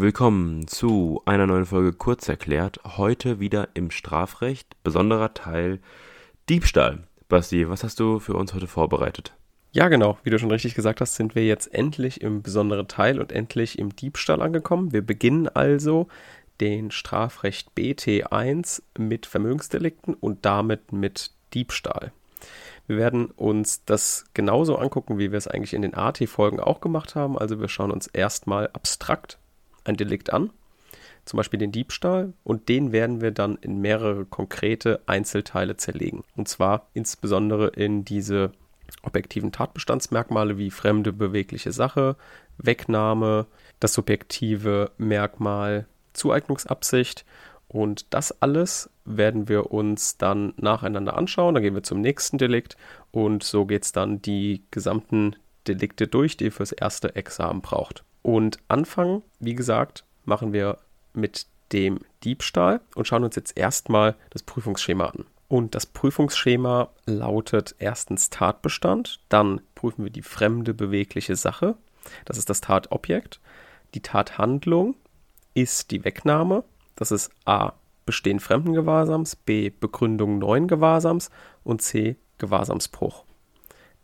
Willkommen zu einer neuen Folge Kurz erklärt. Heute wieder im Strafrecht, besonderer Teil Diebstahl. Basti, was hast du für uns heute vorbereitet? Ja, genau. Wie du schon richtig gesagt hast, sind wir jetzt endlich im besonderen Teil und endlich im Diebstahl angekommen. Wir beginnen also den Strafrecht BT1 mit Vermögensdelikten und damit mit Diebstahl. Wir werden uns das genauso angucken, wie wir es eigentlich in den AT-Folgen auch gemacht haben. Also wir schauen uns erstmal abstrakt ein Delikt an, zum Beispiel den Diebstahl, und den werden wir dann in mehrere konkrete Einzelteile zerlegen. Und zwar insbesondere in diese objektiven Tatbestandsmerkmale wie fremde bewegliche Sache, Wegnahme, das subjektive Merkmal Zueignungsabsicht und das alles werden wir uns dann nacheinander anschauen. Dann gehen wir zum nächsten Delikt und so geht es dann die gesamten Delikte durch, die ihr fürs erste Examen braucht. Und anfangen, wie gesagt, machen wir mit dem Diebstahl und schauen uns jetzt erstmal das Prüfungsschema an. Und das Prüfungsschema lautet erstens Tatbestand, dann prüfen wir die fremde bewegliche Sache, das ist das Tatobjekt. Die Tathandlung ist die Wegnahme, das ist A. Bestehen fremden Gewahrsams, B. Begründung neuen Gewahrsams und C. Gewahrsamsbruch.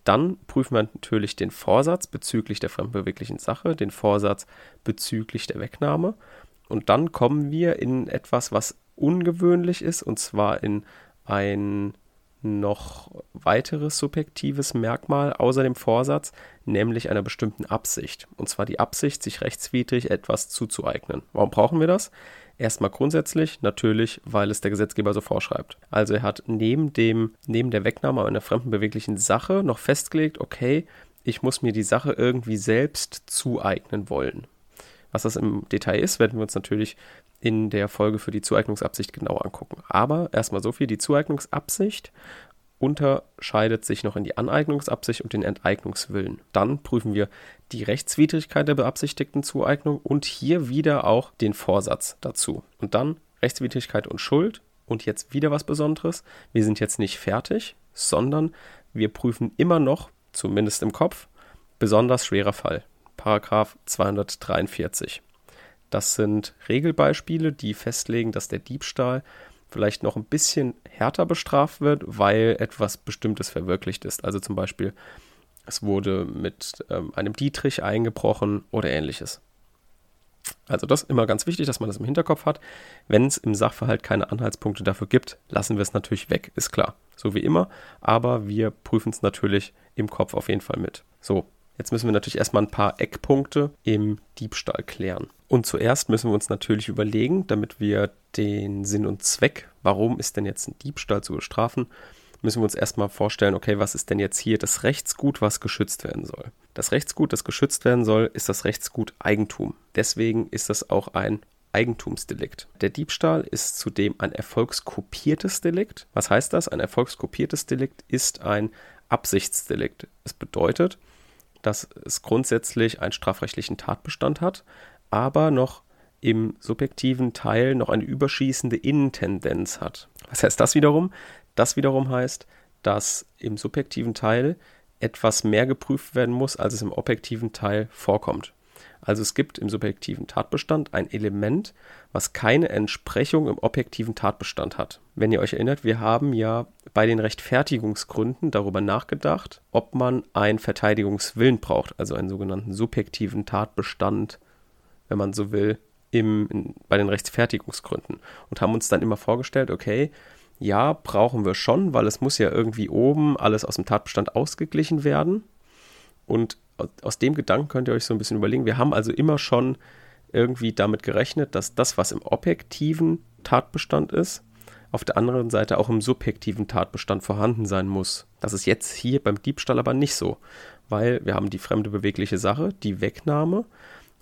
Dann prüfen wir natürlich den Vorsatz bezüglich der fremdbeweglichen Sache, den Vorsatz bezüglich der Wegnahme. Und dann kommen wir in etwas, was ungewöhnlich ist, und zwar in ein noch weiteres subjektives Merkmal außer dem Vorsatz, nämlich einer bestimmten Absicht. Und zwar die Absicht, sich rechtswidrig etwas zuzueignen. Warum brauchen wir das? Erstmal grundsätzlich, natürlich, weil es der Gesetzgeber so vorschreibt. Also er hat neben dem, neben der Wegnahme einer fremden beweglichen Sache noch festgelegt, okay, ich muss mir die Sache irgendwie selbst zueignen wollen. Was das im Detail ist, werden wir uns natürlich in der Folge für die Zueignungsabsicht genauer angucken. Aber erstmal so viel, die Zueignungsabsicht unterscheidet sich noch in die Aneignungsabsicht und den Enteignungswillen. Dann prüfen wir die Rechtswidrigkeit der beabsichtigten Zueignung und hier wieder auch den Vorsatz dazu. Und dann Rechtswidrigkeit und Schuld. Und jetzt wieder was Besonderes. Wir sind jetzt nicht fertig, sondern wir prüfen immer noch, zumindest im Kopf, besonders schwerer Fall. Paragraph 243. Das sind Regelbeispiele, die festlegen, dass der Diebstahl vielleicht noch ein bisschen härter bestraft wird, weil etwas Bestimmtes verwirklicht ist. Also zum Beispiel, es wurde mit ähm, einem Dietrich eingebrochen oder ähnliches. Also das ist immer ganz wichtig, dass man das im Hinterkopf hat. Wenn es im Sachverhalt keine Anhaltspunkte dafür gibt, lassen wir es natürlich weg, ist klar. So wie immer, aber wir prüfen es natürlich im Kopf auf jeden Fall mit. So, Jetzt müssen wir natürlich erstmal ein paar Eckpunkte im Diebstahl klären. Und zuerst müssen wir uns natürlich überlegen, damit wir den Sinn und Zweck, warum ist denn jetzt ein Diebstahl zu bestrafen, müssen wir uns erstmal vorstellen, okay, was ist denn jetzt hier das Rechtsgut, was geschützt werden soll? Das Rechtsgut, das geschützt werden soll, ist das Rechtsgut Eigentum. Deswegen ist das auch ein Eigentumsdelikt. Der Diebstahl ist zudem ein erfolgskopiertes Delikt. Was heißt das? Ein erfolgskopiertes Delikt ist ein Absichtsdelikt. Es bedeutet, dass es grundsätzlich einen strafrechtlichen Tatbestand hat, aber noch im subjektiven Teil noch eine überschießende Innentendenz hat. Was heißt das wiederum? Das wiederum heißt, dass im subjektiven Teil etwas mehr geprüft werden muss, als es im objektiven Teil vorkommt. Also es gibt im subjektiven Tatbestand ein Element, was keine Entsprechung im objektiven Tatbestand hat. Wenn ihr euch erinnert, wir haben ja bei den Rechtfertigungsgründen darüber nachgedacht, ob man einen Verteidigungswillen braucht, also einen sogenannten subjektiven Tatbestand, wenn man so will, im, in, bei den Rechtfertigungsgründen und haben uns dann immer vorgestellt, okay, ja, brauchen wir schon, weil es muss ja irgendwie oben alles aus dem Tatbestand ausgeglichen werden. Und aus dem Gedanken könnt ihr euch so ein bisschen überlegen. Wir haben also immer schon irgendwie damit gerechnet, dass das, was im objektiven Tatbestand ist, auf der anderen Seite auch im subjektiven Tatbestand vorhanden sein muss. Das ist jetzt hier beim Diebstahl aber nicht so, weil wir haben die fremde bewegliche Sache, die Wegnahme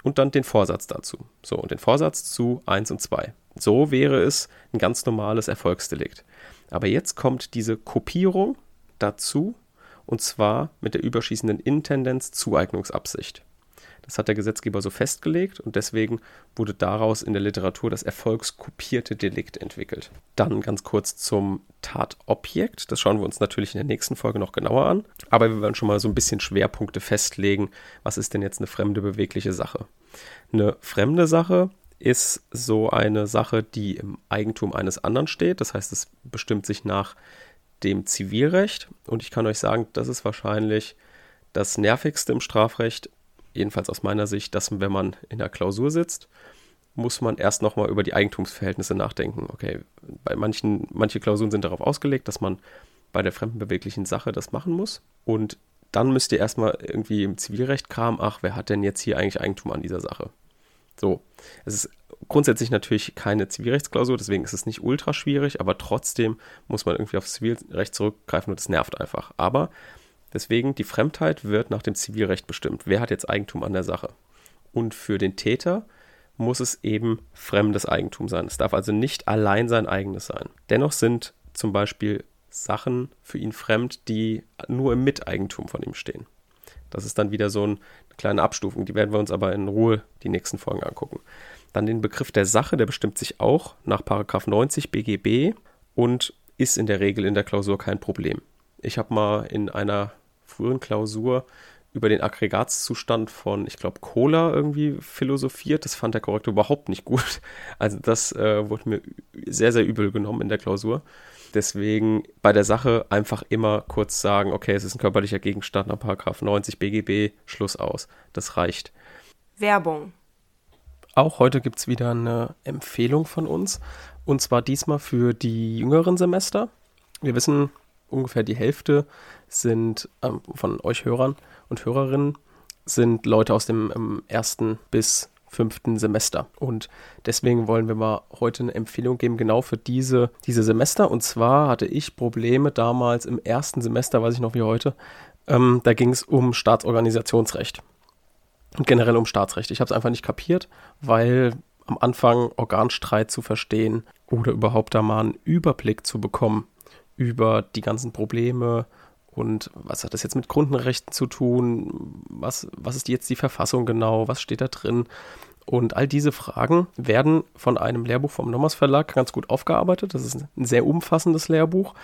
und dann den Vorsatz dazu. So, und den Vorsatz zu 1 und 2. So wäre es ein ganz normales Erfolgsdelikt. Aber jetzt kommt diese Kopierung dazu und zwar mit der überschießenden Intendenz Zueignungsabsicht. Das hat der Gesetzgeber so festgelegt und deswegen wurde daraus in der Literatur das erfolgskopierte Delikt entwickelt. Dann ganz kurz zum Tatobjekt. Das schauen wir uns natürlich in der nächsten Folge noch genauer an. Aber wir werden schon mal so ein bisschen Schwerpunkte festlegen. Was ist denn jetzt eine fremde bewegliche Sache? Eine fremde Sache ist so eine Sache, die im Eigentum eines anderen steht. Das heißt, es bestimmt sich nach dem Zivilrecht. Und ich kann euch sagen, das ist wahrscheinlich das Nervigste im Strafrecht, jedenfalls aus meiner Sicht, dass wenn man in der Klausur sitzt, muss man erst nochmal über die Eigentumsverhältnisse nachdenken. Okay, bei manchen, manche Klausuren sind darauf ausgelegt, dass man bei der fremdenbeweglichen Sache das machen muss. Und dann müsst ihr erstmal irgendwie im Zivilrecht kramen, ach, wer hat denn jetzt hier eigentlich Eigentum an dieser Sache? So, es ist grundsätzlich natürlich keine Zivilrechtsklausur, deswegen ist es nicht ultra schwierig, aber trotzdem muss man irgendwie aufs Zivilrecht zurückgreifen und das nervt einfach. Aber deswegen, die Fremdheit wird nach dem Zivilrecht bestimmt. Wer hat jetzt Eigentum an der Sache? Und für den Täter muss es eben fremdes Eigentum sein. Es darf also nicht allein sein eigenes sein. Dennoch sind zum Beispiel Sachen für ihn fremd, die nur im Miteigentum von ihm stehen. Das ist dann wieder so eine kleine Abstufung, die werden wir uns aber in Ruhe die nächsten Folgen angucken. Dann den Begriff der Sache, der bestimmt sich auch nach 90 BGB und ist in der Regel in der Klausur kein Problem. Ich habe mal in einer früheren Klausur über den Aggregatzustand von, ich glaube, Cola irgendwie philosophiert. Das fand der Korrektor überhaupt nicht gut. Also das äh, wurde mir sehr, sehr übel genommen in der Klausur. Deswegen bei der Sache einfach immer kurz sagen, okay, es ist ein körperlicher Gegenstand nach Paragraph 90 BGB, Schluss aus. Das reicht. Werbung. Auch heute gibt es wieder eine Empfehlung von uns. Und zwar diesmal für die jüngeren Semester. Wir wissen, ungefähr die Hälfte sind ähm, von euch Hörern und Hörerinnen sind Leute aus dem ähm, ersten bis fünften Semester. Und deswegen wollen wir mal heute eine Empfehlung geben, genau für diese, diese Semester. Und zwar hatte ich Probleme damals im ersten Semester, weiß ich noch wie heute. Ähm, da ging es um Staatsorganisationsrecht und generell um Staatsrecht. Ich habe es einfach nicht kapiert, weil am Anfang Organstreit zu verstehen oder überhaupt da mal einen Überblick zu bekommen über die ganzen Probleme und was hat das jetzt mit Grundrechten zu tun, was, was ist jetzt die Verfassung genau, was steht da drin und all diese Fragen werden von einem Lehrbuch vom Nommers Verlag ganz gut aufgearbeitet. Das ist ein sehr umfassendes Lehrbuch.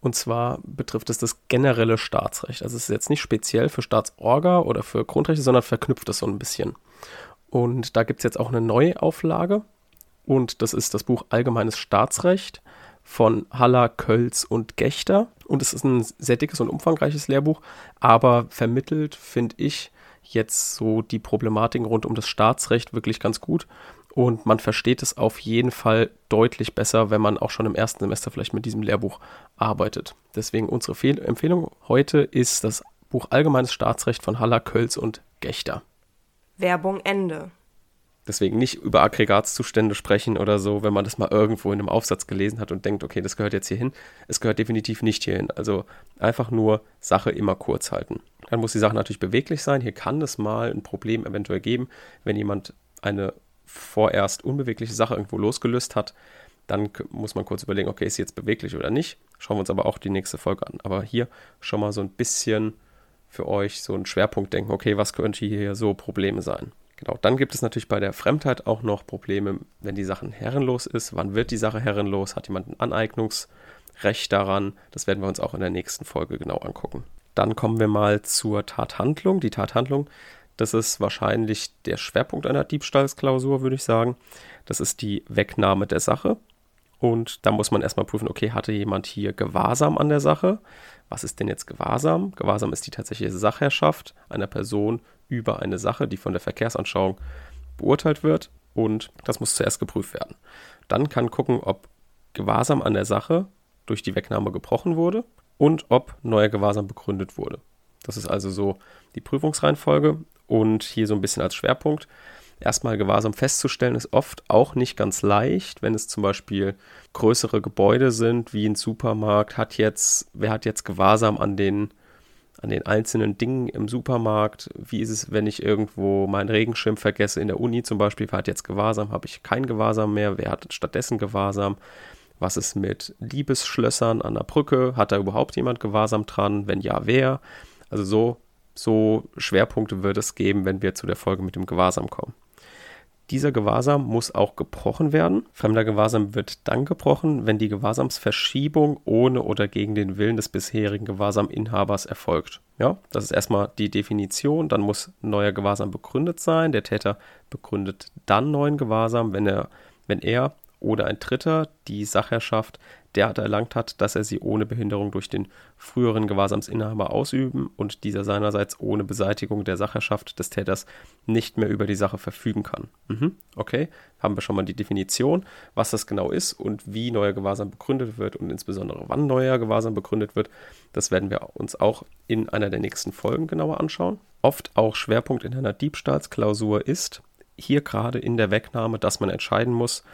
Und zwar betrifft es das generelle Staatsrecht. Also es ist jetzt nicht speziell für Staatsorga oder für Grundrechte, sondern verknüpft es so ein bisschen. Und da gibt es jetzt auch eine Neuauflage. Und das ist das Buch Allgemeines Staatsrecht von Haller, Kölz und Gechter. Und es ist ein sehr dickes und umfangreiches Lehrbuch, aber vermittelt, finde ich, jetzt so die Problematiken rund um das Staatsrecht wirklich ganz gut. Und man versteht es auf jeden Fall deutlich besser, wenn man auch schon im ersten Semester vielleicht mit diesem Lehrbuch arbeitet. Deswegen unsere Fehl Empfehlung heute ist das Buch Allgemeines Staatsrecht von Haller, Kölz und Gechter. Werbung Ende. Deswegen nicht über Aggregatzustände sprechen oder so, wenn man das mal irgendwo in einem Aufsatz gelesen hat und denkt, okay, das gehört jetzt hier hin. Es gehört definitiv nicht hierhin. Also einfach nur Sache immer kurz halten. Dann muss die Sache natürlich beweglich sein. Hier kann es mal ein Problem eventuell geben, wenn jemand eine vorerst unbewegliche Sache irgendwo losgelöst hat, dann muss man kurz überlegen, okay, ist sie jetzt beweglich oder nicht. Schauen wir uns aber auch die nächste Folge an. Aber hier schon mal so ein bisschen für euch so einen Schwerpunkt denken, okay, was könnte hier so Probleme sein? Genau, dann gibt es natürlich bei der Fremdheit auch noch Probleme, wenn die Sache herrenlos ist. Wann wird die Sache herrenlos? Hat jemand ein Aneignungsrecht daran? Das werden wir uns auch in der nächsten Folge genau angucken. Dann kommen wir mal zur Tathandlung. Die Tathandlung das ist wahrscheinlich der Schwerpunkt einer Diebstahlsklausur, würde ich sagen. Das ist die Wegnahme der Sache. Und da muss man erstmal prüfen, okay, hatte jemand hier Gewahrsam an der Sache? Was ist denn jetzt Gewahrsam? Gewahrsam ist die tatsächliche Sachherrschaft einer Person über eine Sache, die von der Verkehrsanschauung beurteilt wird. Und das muss zuerst geprüft werden. Dann kann gucken, ob Gewahrsam an der Sache durch die Wegnahme gebrochen wurde und ob neuer Gewahrsam begründet wurde. Das ist also so die Prüfungsreihenfolge und hier so ein bisschen als Schwerpunkt. Erstmal Gewahrsam festzustellen ist oft auch nicht ganz leicht, wenn es zum Beispiel größere Gebäude sind, wie ein Supermarkt, hat jetzt, wer hat jetzt Gewahrsam an den, an den einzelnen Dingen im Supermarkt? Wie ist es, wenn ich irgendwo meinen Regenschirm vergesse in der Uni zum Beispiel? Wer hat jetzt Gewahrsam? Habe ich kein Gewahrsam mehr? Wer hat stattdessen Gewahrsam? Was ist mit Liebesschlössern an der Brücke? Hat da überhaupt jemand Gewahrsam dran? Wenn ja, wer? Also so so Schwerpunkte wird es geben, wenn wir zu der Folge mit dem Gewahrsam kommen. Dieser Gewahrsam muss auch gebrochen werden. Fremder Gewahrsam wird dann gebrochen, wenn die Gewahrsamsverschiebung ohne oder gegen den Willen des bisherigen Gewahrsaminhabers erfolgt. Ja, das ist erstmal die Definition. Dann muss neuer Gewahrsam begründet sein. Der Täter begründet dann neuen Gewahrsam, wenn er, wenn er oder ein Dritter die Sachherrschaft derart erlangt hat, dass er sie ohne Behinderung durch den früheren Gewahrsamsinhaber ausüben und dieser seinerseits ohne Beseitigung der Sachherrschaft des Täters nicht mehr über die Sache verfügen kann. Mhm, okay, haben wir schon mal die Definition, was das genau ist und wie neuer Gewahrsam begründet wird und insbesondere wann neuer Gewahrsam begründet wird. Das werden wir uns auch in einer der nächsten Folgen genauer anschauen. Oft auch Schwerpunkt in einer Diebstahlsklausur ist, hier gerade in der Wegnahme, dass man entscheiden muss,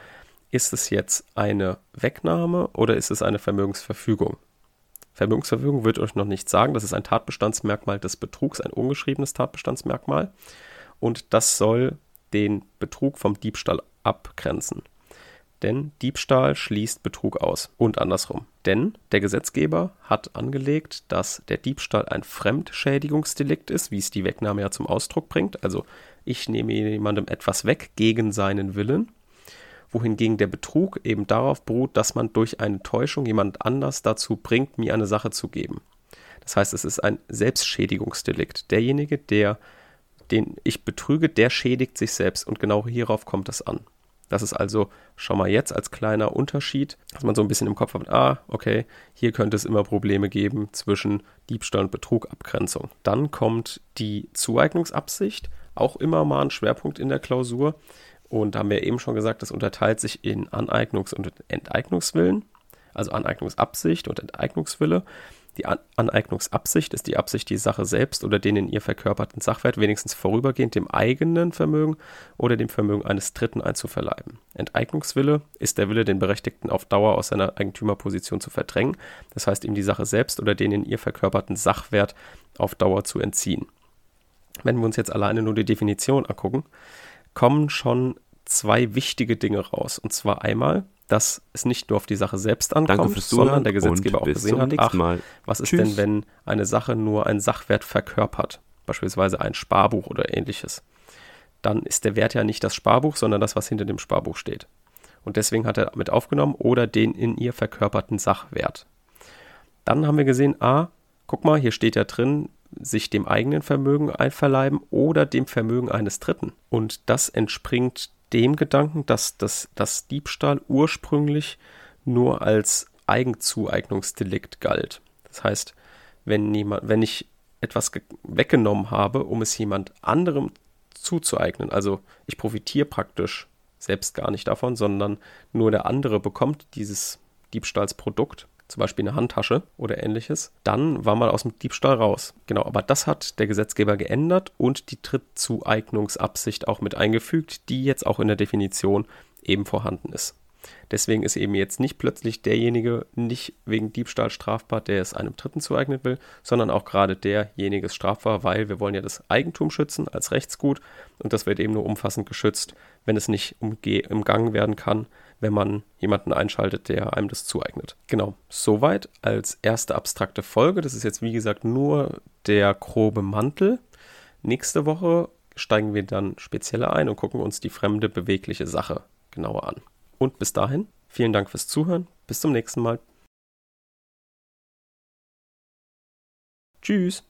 ist es jetzt eine Wegnahme oder ist es eine Vermögensverfügung? Vermögensverfügung wird euch noch nicht sagen. Das ist ein Tatbestandsmerkmal des Betrugs, ein ungeschriebenes Tatbestandsmerkmal. Und das soll den Betrug vom Diebstahl abgrenzen. Denn Diebstahl schließt Betrug aus und andersrum. Denn der Gesetzgeber hat angelegt, dass der Diebstahl ein Fremdschädigungsdelikt ist, wie es die Wegnahme ja zum Ausdruck bringt. Also ich nehme jemandem etwas weg gegen seinen Willen wohingegen der Betrug eben darauf beruht, dass man durch eine Täuschung jemand anders dazu bringt, mir eine Sache zu geben. Das heißt, es ist ein Selbstschädigungsdelikt. Derjenige, der den ich betrüge, der schädigt sich selbst und genau hierauf kommt es an. Das ist also schon mal jetzt als kleiner Unterschied, dass man so ein bisschen im Kopf hat, ah, okay, hier könnte es immer Probleme geben zwischen Diebstahl und Betrug, Abgrenzung. Dann kommt die Zueignungsabsicht, auch immer mal ein Schwerpunkt in der Klausur. Und da haben wir eben schon gesagt, das unterteilt sich in Aneignungs- und Enteignungswillen, also Aneignungsabsicht und Enteignungswille. Die An Aneignungsabsicht ist die Absicht, die Sache selbst oder den in ihr verkörperten Sachwert wenigstens vorübergehend dem eigenen Vermögen oder dem Vermögen eines Dritten einzuverleiben. Enteignungswille ist der Wille, den Berechtigten auf Dauer aus seiner Eigentümerposition zu verdrängen, das heißt ihm die Sache selbst oder den in ihr verkörperten Sachwert auf Dauer zu entziehen. Wenn wir uns jetzt alleine nur die Definition angucken, kommen schon zwei wichtige Dinge raus. Und zwar einmal, dass es nicht nur auf die Sache selbst ankommt, sondern der Gesetzgeber auch gesehen hat, ach, Mal. was ist Tschüss. denn, wenn eine Sache nur einen Sachwert verkörpert, beispielsweise ein Sparbuch oder ähnliches. Dann ist der Wert ja nicht das Sparbuch, sondern das, was hinter dem Sparbuch steht. Und deswegen hat er mit aufgenommen oder den in ihr verkörperten Sachwert. Dann haben wir gesehen, ah, guck mal, hier steht ja drin, sich dem eigenen Vermögen einverleiben oder dem Vermögen eines Dritten. Und das entspringt dem Gedanken, dass das, das Diebstahl ursprünglich nur als Eigenzueignungsdelikt galt. Das heißt, wenn, jemand, wenn ich etwas weggenommen habe, um es jemand anderem zuzueignen, also ich profitiere praktisch selbst gar nicht davon, sondern nur der andere bekommt dieses Diebstahlsprodukt, zum Beispiel eine Handtasche oder ähnliches, dann war man aus dem Diebstahl raus. Genau, aber das hat der Gesetzgeber geändert und die Trittzueignungsabsicht auch mit eingefügt, die jetzt auch in der Definition eben vorhanden ist. Deswegen ist eben jetzt nicht plötzlich derjenige nicht wegen Diebstahl strafbar, der es einem Dritten zueignen will, sondern auch gerade derjenige ist strafbar, weil wir wollen ja das Eigentum schützen als Rechtsgut und das wird eben nur umfassend geschützt, wenn es nicht umgangen werden kann, wenn man jemanden einschaltet, der einem das zueignet. Genau, soweit als erste abstrakte Folge. Das ist jetzt wie gesagt nur der grobe Mantel. Nächste Woche steigen wir dann spezieller ein und gucken uns die fremde bewegliche Sache genauer an. Und bis dahin, vielen Dank fürs Zuhören. Bis zum nächsten Mal. Tschüss.